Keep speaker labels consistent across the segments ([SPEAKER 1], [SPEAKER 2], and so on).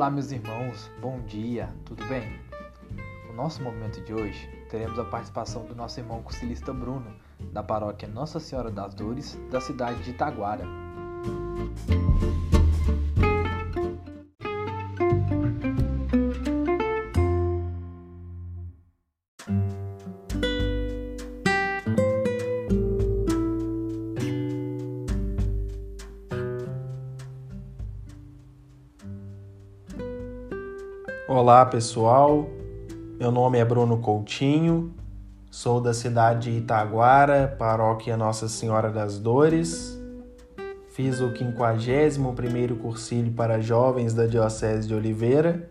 [SPEAKER 1] Olá, meus irmãos, bom dia, tudo bem? No nosso momento de hoje, teremos a participação do nosso irmão cursilista Bruno, da paróquia Nossa Senhora das Dores, da cidade de Itaguara.
[SPEAKER 2] Olá pessoal, meu nome é Bruno Coutinho, sou da cidade de Itaguara, paróquia Nossa Senhora das Dores. Fiz o 51º cursilho para jovens da Diocese de Oliveira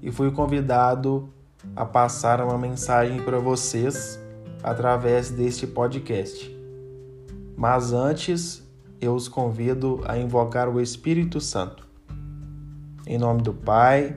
[SPEAKER 2] e fui convidado a passar uma mensagem para vocês através deste podcast. Mas antes, eu os convido a invocar o Espírito Santo. Em nome do Pai,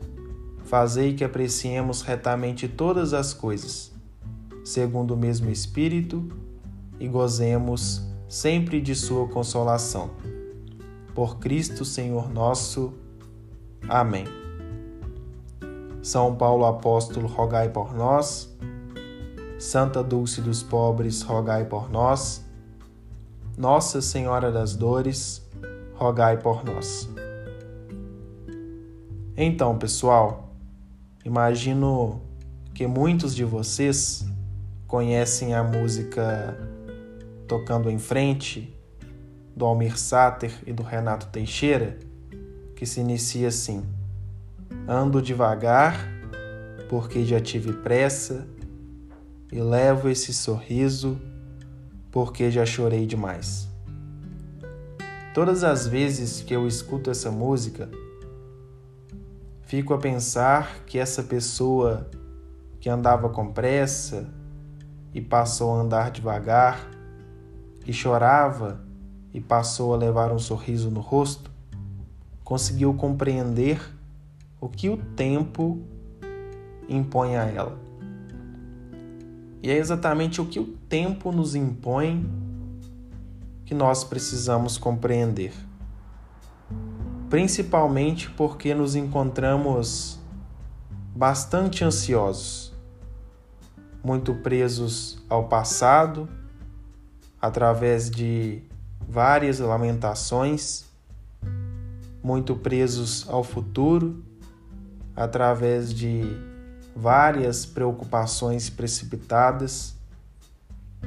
[SPEAKER 2] fazei que apreciemos retamente todas as coisas, segundo o mesmo Espírito, e gozemos sempre de Sua consolação. Por Cristo Senhor nosso. Amém. São Paulo Apóstolo, rogai por nós. Santa Dulce dos Pobres, rogai por nós. Nossa Senhora das Dores, rogai por nós. Então, pessoal, Imagino que muitos de vocês conhecem a música Tocando em Frente, do Almir Sater e do Renato Teixeira, que se inicia assim: Ando devagar, porque já tive pressa, e levo esse sorriso, porque já chorei demais. Todas as vezes que eu escuto essa música, Fico a pensar que essa pessoa que andava com pressa e passou a andar devagar, que chorava e passou a levar um sorriso no rosto, conseguiu compreender o que o tempo impõe a ela. E é exatamente o que o tempo nos impõe que nós precisamos compreender principalmente porque nos encontramos bastante ansiosos, muito presos ao passado, através de várias lamentações, muito presos ao futuro, através de várias preocupações precipitadas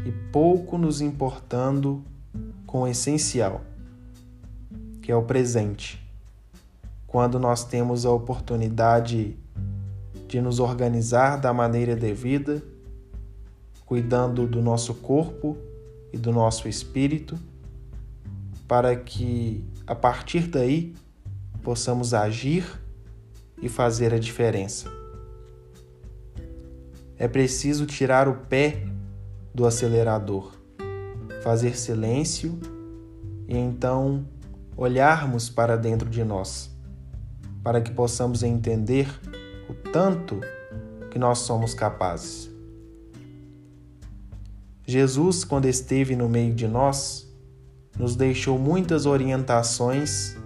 [SPEAKER 2] e pouco nos importando com o essencial, que é o presente quando nós temos a oportunidade de nos organizar da maneira devida, cuidando do nosso corpo e do nosso espírito, para que a partir daí possamos agir e fazer a diferença. É preciso tirar o pé do acelerador, fazer silêncio e então olharmos para dentro de nós para que possamos entender o tanto que nós somos capazes. Jesus, quando esteve no meio de nós, nos deixou muitas orientações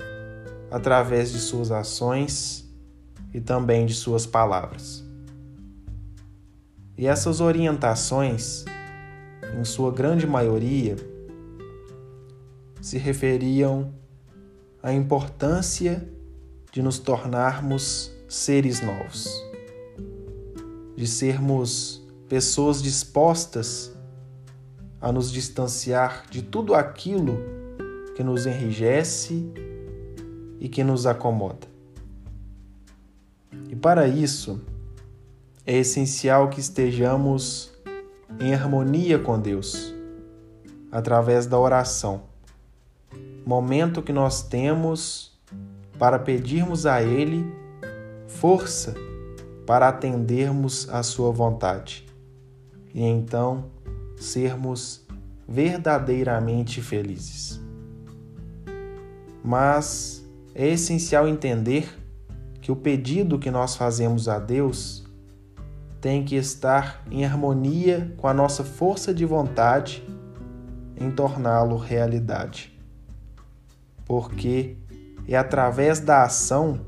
[SPEAKER 2] através de suas ações e também de suas palavras. E essas orientações, em sua grande maioria, se referiam à importância de nos tornarmos seres novos, de sermos pessoas dispostas a nos distanciar de tudo aquilo que nos enrijece e que nos acomoda. E para isso, é essencial que estejamos em harmonia com Deus, através da oração. Momento que nós temos para pedirmos a Ele força para atendermos à Sua vontade e então sermos verdadeiramente felizes. Mas é essencial entender que o pedido que nós fazemos a Deus tem que estar em harmonia com a nossa força de vontade em torná-lo realidade. Porque é através da ação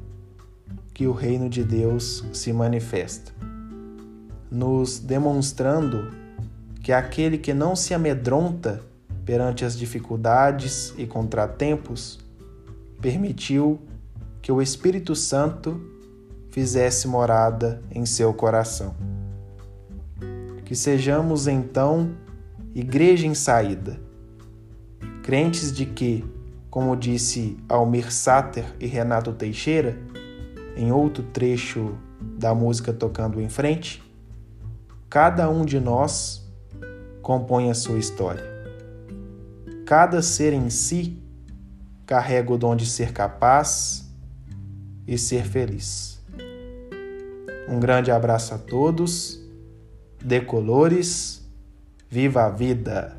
[SPEAKER 2] que o reino de Deus se manifesta, nos demonstrando que aquele que não se amedronta perante as dificuldades e contratempos permitiu que o Espírito Santo fizesse morada em seu coração. Que sejamos então igreja em saída, crentes de que, como disse Almir Sater e Renato Teixeira, em outro trecho da música Tocando em Frente, cada um de nós compõe a sua história. Cada ser em si carrega o dom de ser capaz e ser feliz. Um grande abraço a todos, decolores, viva a vida!